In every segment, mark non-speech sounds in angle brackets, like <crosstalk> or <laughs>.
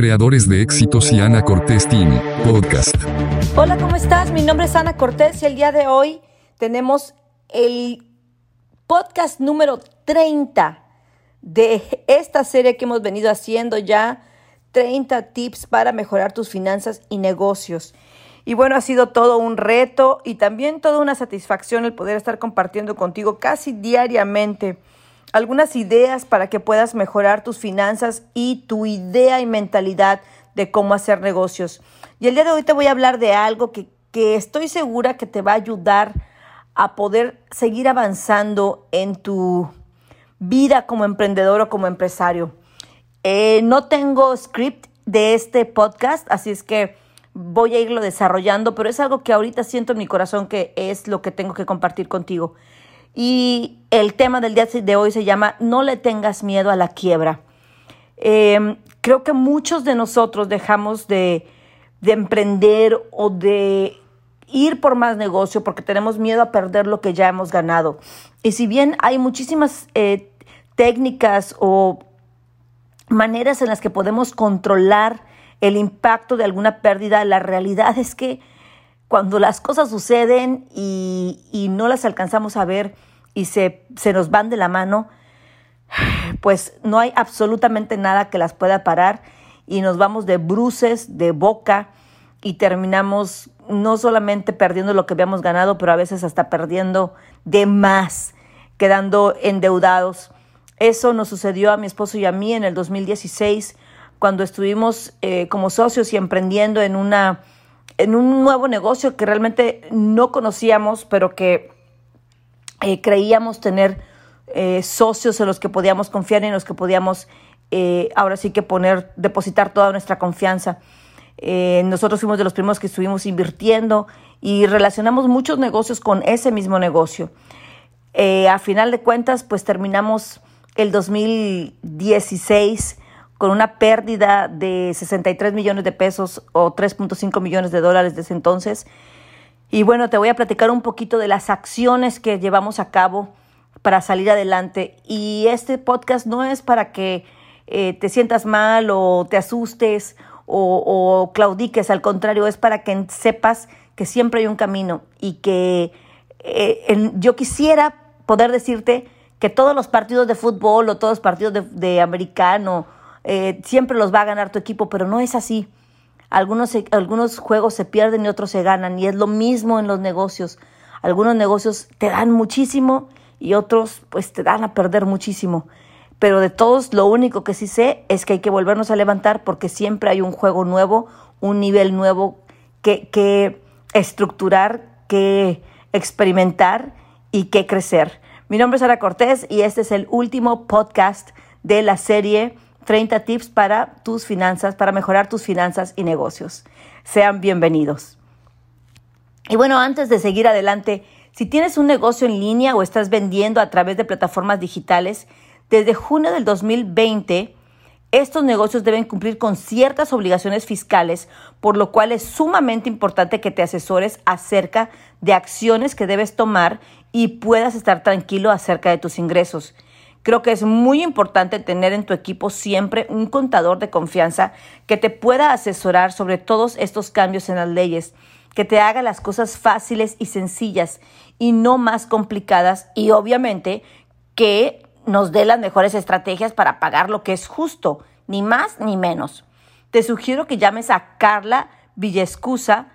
creadores de éxitos y Ana Cortés Team, podcast. Hola, ¿cómo estás? Mi nombre es Ana Cortés y el día de hoy tenemos el podcast número 30 de esta serie que hemos venido haciendo ya, 30 tips para mejorar tus finanzas y negocios. Y bueno, ha sido todo un reto y también toda una satisfacción el poder estar compartiendo contigo casi diariamente algunas ideas para que puedas mejorar tus finanzas y tu idea y mentalidad de cómo hacer negocios. Y el día de hoy te voy a hablar de algo que, estoy segura que te va a ayudar a poder seguir avanzando en tu vida como emprendedor o como empresario. Eh, no tengo script de este podcast, así es que voy a irlo desarrollando, pero es algo que ahorita siento en mi corazón que es lo que tengo que compartir contigo. Y el tema del día de hoy se llama No le tengas miedo a la quiebra. Em, creo que muchos de nosotros dejamos de, emprender o de ir por más negocio porque tenemos miedo a perder lo que ya hemos ganado. Y si bien hay muchísimas eh, técnicas o maneras en las que podemos controlar el impacto de alguna pérdida, la realidad es que cuando las cosas suceden y, no las alcanzamos a ver y se, se nos van de la mano, pues no hay absolutamente nada que las pueda parar y nos vamos de bruces, de boca y terminamos no solamente perdiendo lo que habíamos ganado, pero a veces hasta perdiendo de más, quedando endeudados. Eso nos sucedió a mi esposo y a mí en el 2016, cuando estuvimos eh, como socios y emprendiendo en una en un nuevo negocio que realmente no conocíamos, pero que eh, creíamos tener eh, socios en los que podíamos confiar y en los que podíamos eh, ahora sí que poner, depositar toda nuestra confianza. nosotros fuimos de los primeros que estuvimos invirtiendo y relacionamos muchos negocios con ese mismo negocio. a final de cuentas, pues terminamos el 2016 con una pérdida de 63 millones de pesos o 3.5 millones de dólares desde entonces. Y bueno, te voy a platicar un poquito de las acciones que llevamos a cabo para salir adelante. Y este podcast no es para que eh, te sientas mal o te asustes o, claudiques, al contrario, es para que sepas que siempre hay un camino y que eh, yo quisiera poder decirte que todos los partidos de fútbol o todos los partidos de, de americano eh, siempre los va a ganar tu equipo, pero no es así. Algunos, algunos juegos se pierden y otros se ganan, y es lo mismo en los negocios. Algunos negocios te dan muchísimo y otros pues te dan a perder muchísimo. Pero de todos, lo único que sí sé es que hay que volvernos a levantar porque siempre hay un juego nuevo, un nivel nuevo que, que estructurar, que experimentar y que crecer. Mi nombre es Sara Cortés y este es el último podcast de la serie 30 tips para tus finanzas, para mejorar tus finanzas y negocios. Sean bienvenidos. Y bueno, antes de seguir adelante, si tienes un negocio en línea o estás vendiendo a través de plataformas digitales, desde junio del 2020, estos negocios deben cumplir con ciertas obligaciones fiscales, por lo cual es sumamente importante que te asesores acerca de acciones que debes tomar y puedas estar tranquilo acerca de tus ingresos. Creo que es muy importante tener en tu equipo siempre un contador de confianza que te pueda asesorar sobre todos estos cambios en las leyes, que te haga las cosas fáciles y sencillas y no más complicadas y obviamente que nos dé las mejores estrategias para pagar lo que es justo, ni más ni menos. Te sugiero que llames a Carla Villescusa,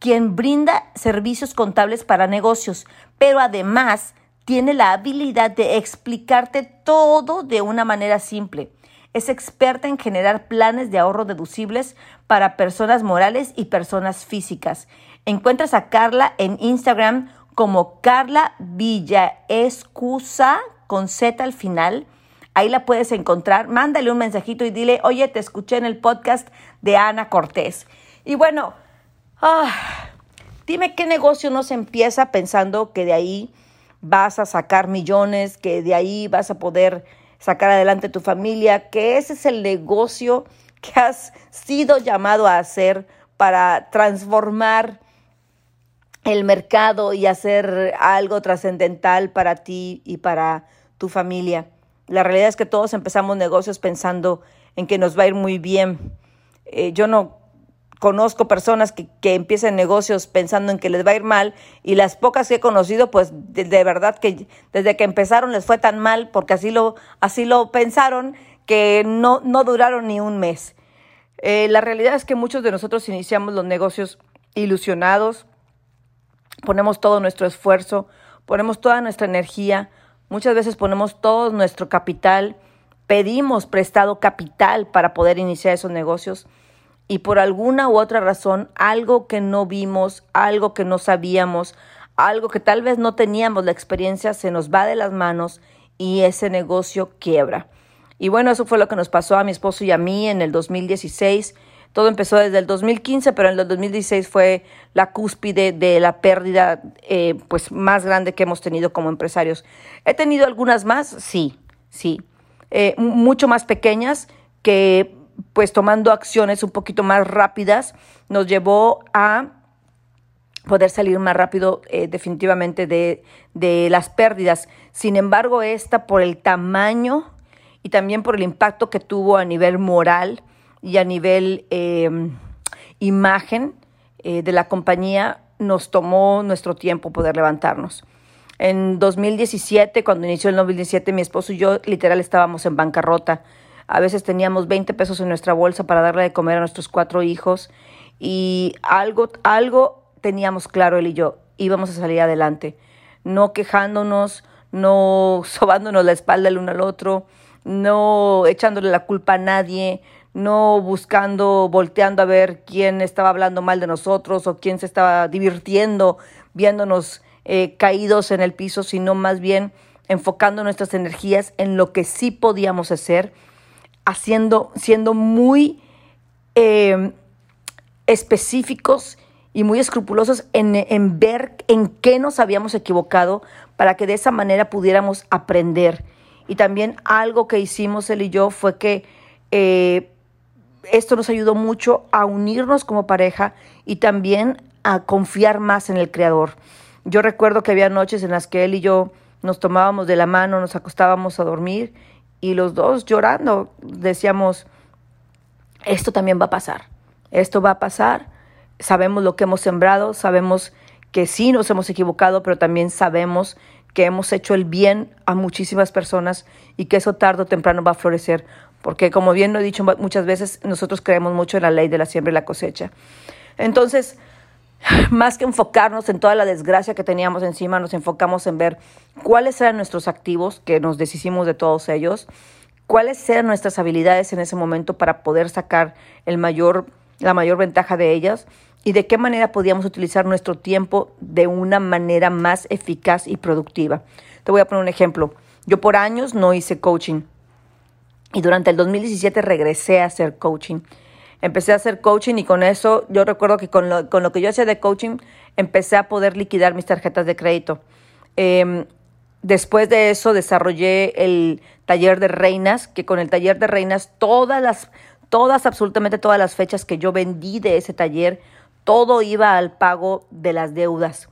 quien brinda servicios contables para negocios, pero además tiene la habilidad de explicarte todo de una manera simple. Es experta en generar planes de ahorro deducibles para personas morales y personas físicas. Encuentras a Carla en Instagram como Carla Villaescusa con Z al final. Ahí la puedes encontrar. Mándale un mensajito y dile, oye, te escuché en el podcast de Ana Cortés. Y bueno, ah, dime qué negocio no se empieza pensando que de ahí vas a sacar millones, que de ahí vas a poder sacar adelante tu familia, que ese es el negocio que has sido llamado a hacer para transformar el mercado y hacer algo trascendental para ti y para tu familia. La realidad es que todos empezamos negocios pensando en que nos va a ir muy bien. Eh, yo no conozco personas que, que empiezan negocios pensando en que les va a ir mal y las pocas que he conocido, pues de, verdad que desde que empezaron les fue tan mal porque así lo, así lo pensaron que no, no duraron ni un mes. Eh, la realidad es que muchos de nosotros iniciamos los negocios ilusionados, ponemos todo nuestro esfuerzo, ponemos toda nuestra energía, muchas veces ponemos todo nuestro capital, pedimos prestado capital para poder iniciar esos negocios y por alguna u otra razón, algo que no vimos, algo que no sabíamos, algo que tal vez no teníamos la experiencia, se nos va de las manos y ese negocio quiebra. Y bueno, eso fue lo que nos pasó a mi esposo y a mí en el 2016. Todo empezó desde el 2015, pero en el 2016 fue la cúspide de la pérdida eh, pues más grande que hemos tenido como empresarios. He tenido algunas más, sí, sí, eh, mucho más pequeñas que pues tomando acciones un poquito más rápidas nos llevó a poder salir más rápido eh, definitivamente de, de, las pérdidas. Sin embargo, esta por el tamaño y también por el impacto que tuvo a nivel moral y a nivel eh, imagen eh, de la compañía, nos tomó nuestro tiempo poder levantarnos. En 2017, cuando inició el 2017, mi esposo y yo literal estábamos en bancarrota. A veces teníamos 20 pesos en nuestra bolsa para darle de comer a nuestros cuatro hijos y algo, algo teníamos claro él y yo, íbamos a salir adelante, no quejándonos, no <laughs> sobándonos la espalda el uno al otro, no echándole la culpa a nadie, no buscando, volteando a ver quién estaba hablando mal de nosotros o quién se estaba divirtiendo viéndonos eh, caídos en el piso, sino más bien enfocando nuestras energías en lo que sí podíamos hacer haciendo, siendo muy eh, específicos y muy escrupulosos en, en, ver en qué nos habíamos equivocado para que de esa manera pudiéramos aprender. Y también algo que hicimos él y yo fue que eh, esto nos ayudó mucho a unirnos como pareja y también a confiar más en el Creador. Yo recuerdo que había noches en las que él y yo nos tomábamos de la mano, nos acostábamos a dormir y los dos llorando decíamos, esto también va a pasar, esto va a pasar, sabemos lo que hemos sembrado, sabemos que sí nos hemos equivocado, pero también sabemos que hemos hecho el bien a muchísimas personas y que eso tarde o temprano va a florecer, porque como bien lo he dicho muchas veces, nosotros creemos mucho en la ley de la siembra y la cosecha. Entonces, <sighs> más que enfocarnos en toda la desgracia que teníamos encima, nos enfocamos en ver cuáles eran nuestros activos, que nos deshicimos de todos ellos, cuáles eran nuestras habilidades en ese momento para poder sacar el mayor, la mayor ventaja de ellas y de qué manera podíamos utilizar nuestro tiempo de una manera más eficaz y productiva. Te voy a poner un ejemplo. Yo por años no hice coaching y durante el 2017 regresé a hacer coaching empecé a hacer coaching y con eso yo recuerdo que con lo, con lo que yo hacía de coaching empecé a poder liquidar mis tarjetas de crédito. Eh, después de eso desarrollé el taller de reinas, que con el taller de reinas todas las, todas, absolutamente todas las fechas que yo vendí de ese taller, todo iba al pago de las deudas.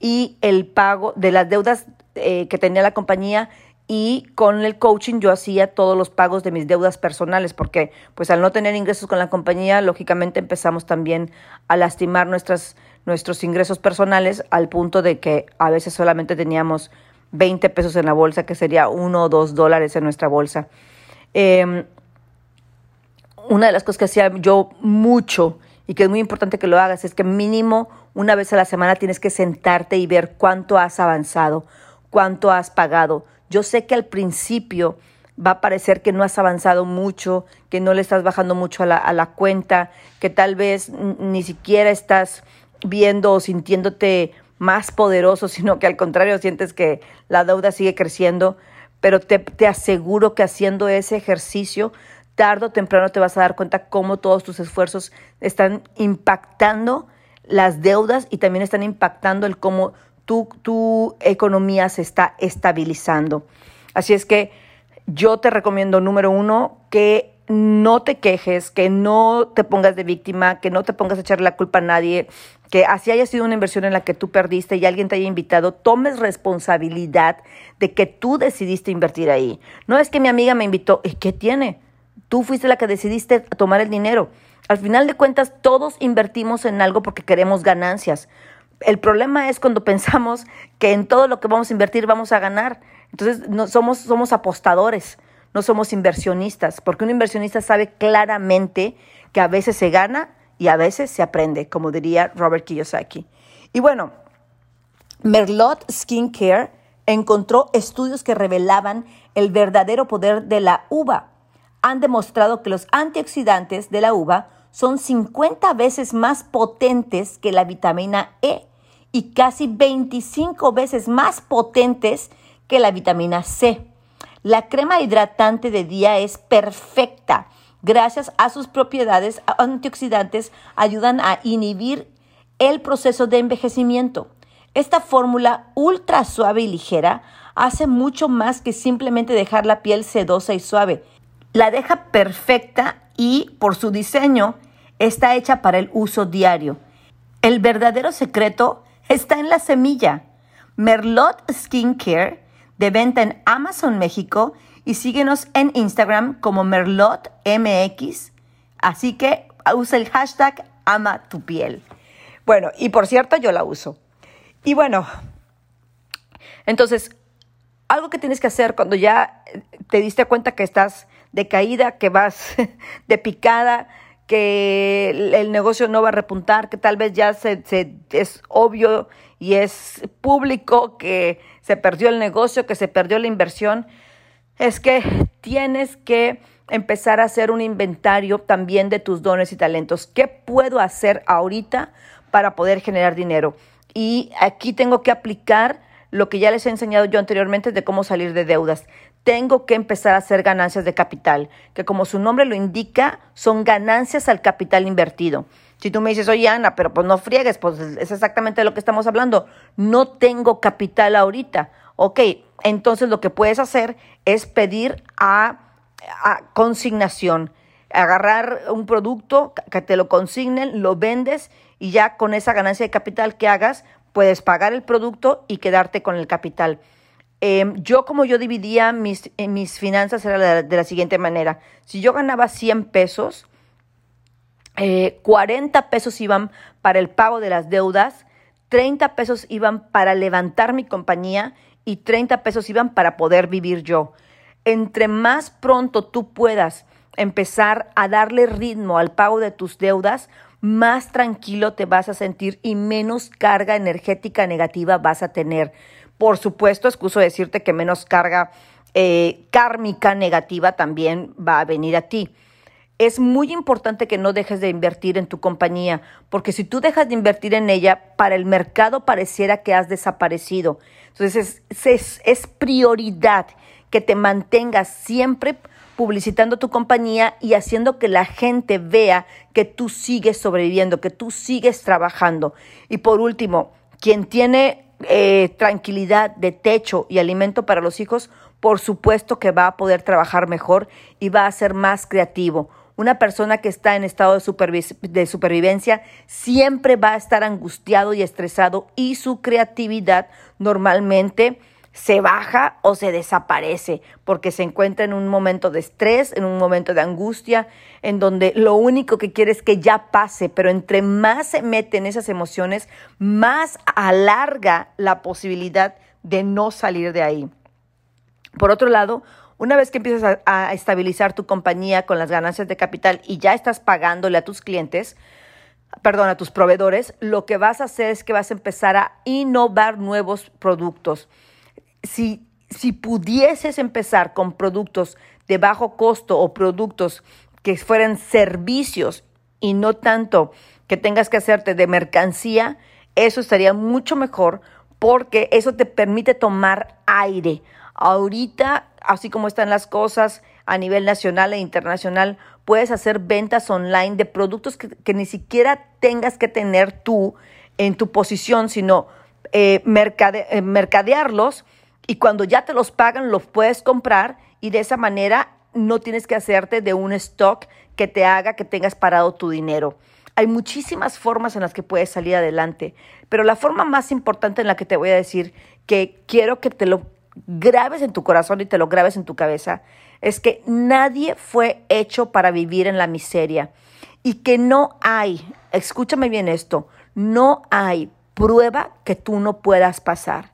Y el pago de las deudas eh, que tenía la compañía y con el coaching yo hacía todos los pagos de mis deudas personales porque pues al no tener ingresos con la compañía lógicamente empezamos también a lastimar nuestras, nuestros ingresos personales al punto de que a veces solamente teníamos 20 pesos en la bolsa que sería uno o dos dólares en nuestra bolsa. Eh, una de las cosas que hacía yo mucho y que es muy importante que lo hagas es que mínimo una vez a la semana tienes que sentarte y ver cuánto has avanzado, cuánto has pagado yo sé que al principio va a parecer que no has avanzado mucho, que no le estás bajando mucho a la, cuenta, que tal vez ni siquiera estás viendo o sintiéndote más poderoso, <laughs> sino que al contrario sientes que la deuda sigue creciendo, pero te, te aseguro que haciendo ese ejercicio, tarde o temprano te vas a dar cuenta cómo todos tus esfuerzos están impactando las deudas y también están impactando el cómo tu, economía se está estabilizando. Así es que yo te recomiendo, número uno, que no te quejes, que no te pongas de víctima, que no te pongas a echarle la culpa a nadie, que así haya sido una inversión en la que tú perdiste y alguien te haya invitado, tomes responsabilidad de que tú decidiste invertir ahí. No es que mi amiga me invitó, ¿y qué tiene? Tú fuiste la que decidiste tomar el dinero. Al final de cuentas, todos invertimos en algo porque queremos ganancias. El problema es cuando pensamos que en todo lo que vamos a invertir vamos a ganar. Entonces, no, somos, somos apostadores, no somos inversionistas, porque un inversionista sabe claramente que a veces se gana y a veces se aprende, como diría Robert Kiyosaki. Y bueno, Merlot Skincare encontró estudios que revelaban el verdadero poder de la uva. Han demostrado que los antioxidantes de la uva son 50 veces más potentes que la vitamina E y casi 25 veces más potentes que la vitamina C. La crema hidratante de día es perfecta. Gracias a sus propiedades antioxidantes ayudan a inhibir el proceso de envejecimiento. Esta fórmula ultra suave y ligera hace mucho más que simplemente dejar la piel sedosa y suave. La deja perfecta y, por su diseño, está hecha para el uso diario. El verdadero secreto está en la semilla. Merlot Skincare, de venta en Amazon México, y síguenos en Instagram como MerlotMX. Así que usa el hashtag ama tu piel. Bueno, y por cierto, yo la uso. Y bueno, entonces, algo que tienes que hacer cuando ya te diste cuenta que estás de caída, que vas <laughs> de picada, que el negocio no va a repuntar, que tal vez ya se, es obvio y es público que se perdió el negocio, que se perdió la inversión, es que tienes que empezar a hacer un inventario también de tus dones y talentos. ¿Qué puedo hacer ahorita para poder generar dinero? Y aquí tengo que aplicar lo que ya les he enseñado yo anteriormente de cómo salir de deudas. Tengo que empezar a hacer ganancias de capital, que como su nombre lo indica, son ganancias al capital invertido. Si tú me dices, oye Ana, pero pues no friegues, pues es exactamente de lo que estamos hablando. No tengo capital ahorita. Ok, entonces lo que puedes hacer es pedir a, a consignación agarrar un producto, que te lo consignen, lo vendes y ya con esa ganancia de capital que hagas, puedes pagar el producto y quedarte con el capital. Em, yo como yo dividía mis, mis finanzas era de la, siguiente manera. Si yo ganaba 100 pesos, 40 eh, pesos iban para el pago de las deudas, 30 pesos iban para levantar mi compañía y 30 pesos iban para poder vivir yo. Entre más pronto tú puedas empezar a darle ritmo al pago de tus deudas, más tranquilo te vas a sentir y menos carga energética negativa vas a tener. Por supuesto, excuso decirte que menos carga eh, kármica negativa también va a venir a ti. Es muy importante que no dejes de invertir en tu compañía, porque si tú dejas de invertir en ella, para el mercado pareciera que has desaparecido. Entonces es, es prioridad que te mantengas siempre publicitando tu compañía y haciendo que la gente vea que tú sigues sobreviviendo, que tú sigues trabajando. Y por último, quien tiene eh, tranquilidad de techo y alimento para los hijos, por supuesto que va a poder trabajar mejor y va a ser más creativo. Una persona que está en estado de, de, supervivencia siempre va a estar angustiado y estresado y su creatividad normalmente se baja o se desaparece porque se encuentra en un momento de estrés, en un momento de angustia, en donde lo único que quiere es que ya pase, pero entre más se mete en esas emociones, más alarga la posibilidad de no salir de ahí. Por otro lado, una vez que empiezas a, estabilizar tu compañía con las ganancias de capital y ya estás pagándole a tus clientes, perdón, a tus proveedores, lo que vas a hacer es que vas a empezar a innovar nuevos productos si, si pudieses empezar con productos de bajo costo o productos que fueran servicios y no tanto que tengas que hacerte de mercancía, eso estaría mucho mejor porque eso te permite tomar aire. Ahorita, así como están las cosas a nivel nacional e internacional, puedes hacer ventas online de productos que, ni siquiera tengas que tener tú en tu posición, sino eh, eh mercadearlos y cuando ya te los pagan, los puedes comprar y de esa manera no tienes que hacerte de un stock que te haga que tengas parado tu dinero. Hay muchísimas formas en las que puedes salir adelante, pero la forma más importante en la que te voy a decir que quiero que te lo grabes en tu corazón y te lo grabes en tu cabeza es que nadie fue hecho para vivir en la miseria. y que no hay, escúchame bien esto, no hay prueba que tú no puedas pasar.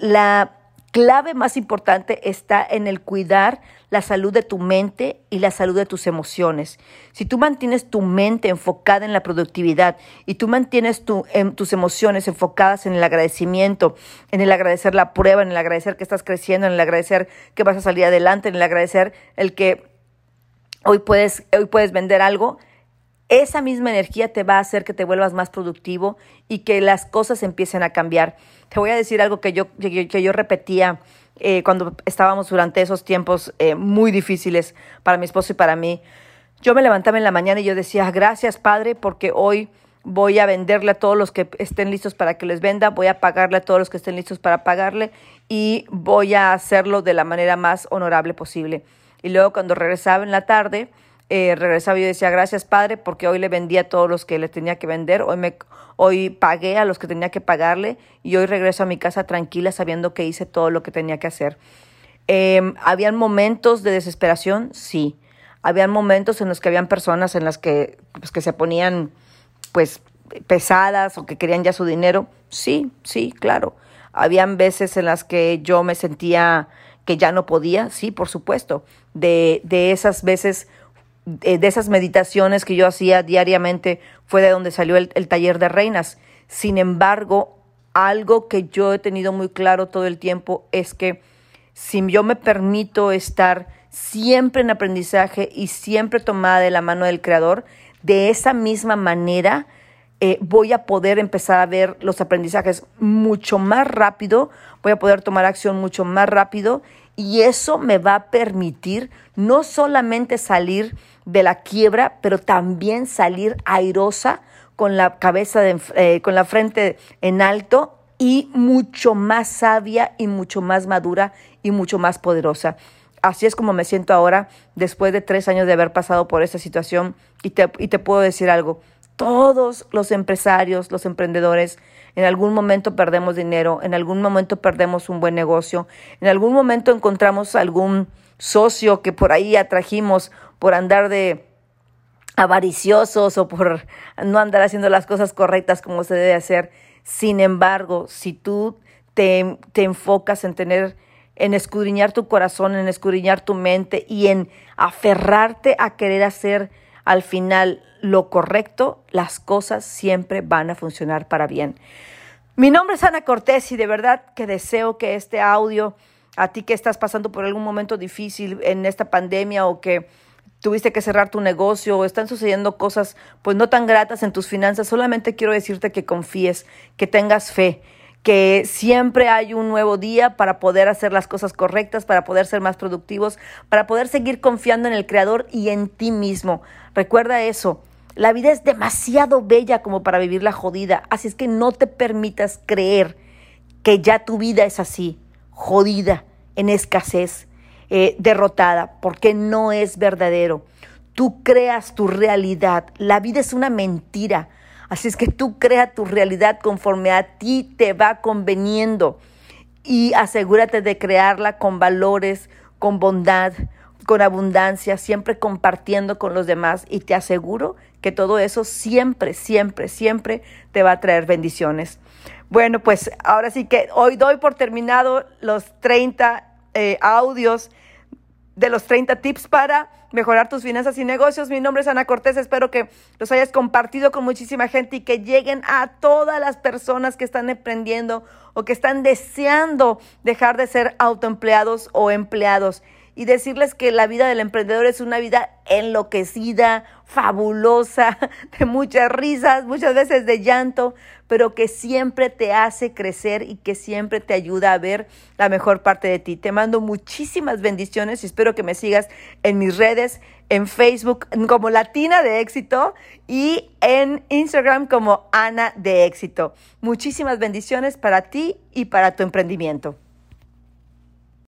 La clave más importante está en el cuidar la salud de tu mente y la salud de tus emociones. Si tú mantienes tu mente enfocada en la productividad y tú mantienes en, tus emociones enfocadas en el agradecimiento, en el agradecer la prueba, en el agradecer que estás creciendo, en el agradecer que vas a salir adelante, en el agradecer el que hoy puedes, hoy puedes vender algo, esa misma energía te va a hacer que te vuelvas más productivo y que las cosas empiecen a cambiar. Te voy a decir algo que yo, que yo repetía eh, cuando estábamos durante esos tiempos eh, muy difíciles para mi esposo y para mí. Yo me levantaba en la mañana y yo decía, gracias Padre, porque hoy voy a venderle a todos los que estén listos para que les venda, voy a pagarle a todos los que estén listos para pagarle y voy a hacerlo de la manera más honorable posible. Y luego cuando regresaba en la tarde, eh, regresaba y yo decía, gracias Padre, porque hoy le vendí a todos los que le tenía que vender, hoy, me, hoy pagué a los que tenía que pagarle y hoy regreso a mi casa tranquila sabiendo que hice todo lo que tenía que hacer. Eh, ¿Habían momentos de desesperación? Sí. Habían momentos en los que habían personas en las que, pues, que se ponían pues pesadas o que querían ya su dinero. Sí, sí, claro. Habían veces en las que yo me sentía que ya no podía, sí, por supuesto. De, de esas veces de, esas meditaciones que yo hacía diariamente fue de donde salió el, el taller de reinas. Sin embargo, algo que yo he tenido muy claro todo el tiempo es que si yo me permito estar siempre en aprendizaje y siempre tomada de la mano del Creador, de esa misma manera eh, voy a poder empezar a ver los aprendizajes mucho más rápido, voy a poder tomar acción mucho más rápido y eso me va a permitir no solamente salir de la quiebra, pero también salir airosa con la cabeza, eh, con la frente en alto y mucho más sabia y mucho más madura y mucho más poderosa. Así es como me siento ahora después de tres años de haber pasado por esta situación y te, y te puedo decir algo. Todos los empresarios, los emprendedores, en algún momento perdemos dinero, en algún momento perdemos un buen negocio, en algún momento encontramos algún socio que por ahí atrajimos por andar de avariciosos o por no andar haciendo las cosas correctas como se debe hacer. Sin embargo, si tú te, te enfocas en tener en escudriñar tu corazón, en escudriñar tu mente y en aferrarte a querer hacer al final lo correcto, las cosas siempre van a funcionar para bien. Mi nombre es Ana Cortés y de verdad que deseo que este audio, a ti que estás pasando por algún momento difícil en esta pandemia o que tuviste que cerrar tu negocio o están sucediendo cosas pues no tan gratas en tus finanzas, solamente quiero decirte que confíes, que tengas fe, que siempre hay un nuevo día para poder hacer las cosas correctas, para poder ser más productivos, para poder seguir confiando en el Creador y en ti mismo. Recuerda eso. La vida es demasiado bella como para vivirla jodida, así es que no te permitas creer que ya tu vida es así, jodida, en escasez, eh, derrotada, porque no es verdadero. Tú creas tu realidad, la vida es una mentira. Así es que tú crea tu realidad conforme a ti te va conveniendo y asegúrate de crearla con valores, con bondad, con abundancia, siempre compartiendo con los demás y te aseguro que todo eso siempre, siempre, siempre te va a traer bendiciones. Bueno, pues ahora sí que hoy doy por terminado los 30 eh, audios de los 30 tips para mejorar tus finanzas y negocios. Mi nombre es Ana Cortés, espero que los hayas compartido con muchísima gente y que lleguen a todas las personas que están emprendiendo o que están deseando dejar de ser autoempleados o empleados y decirles que la vida del emprendedor es una vida enloquecida, fabulosa, <laughs> de muchas risas, muchas veces de llanto, pero que siempre te hace crecer y que siempre te ayuda a ver la mejor parte de ti. Te mando muchísimas bendiciones y espero que me sigas en mis redes, en Facebook como Latina de Éxito y en Instagram como Ana de Éxito. Muchísimas bendiciones para ti y para tu emprendimiento.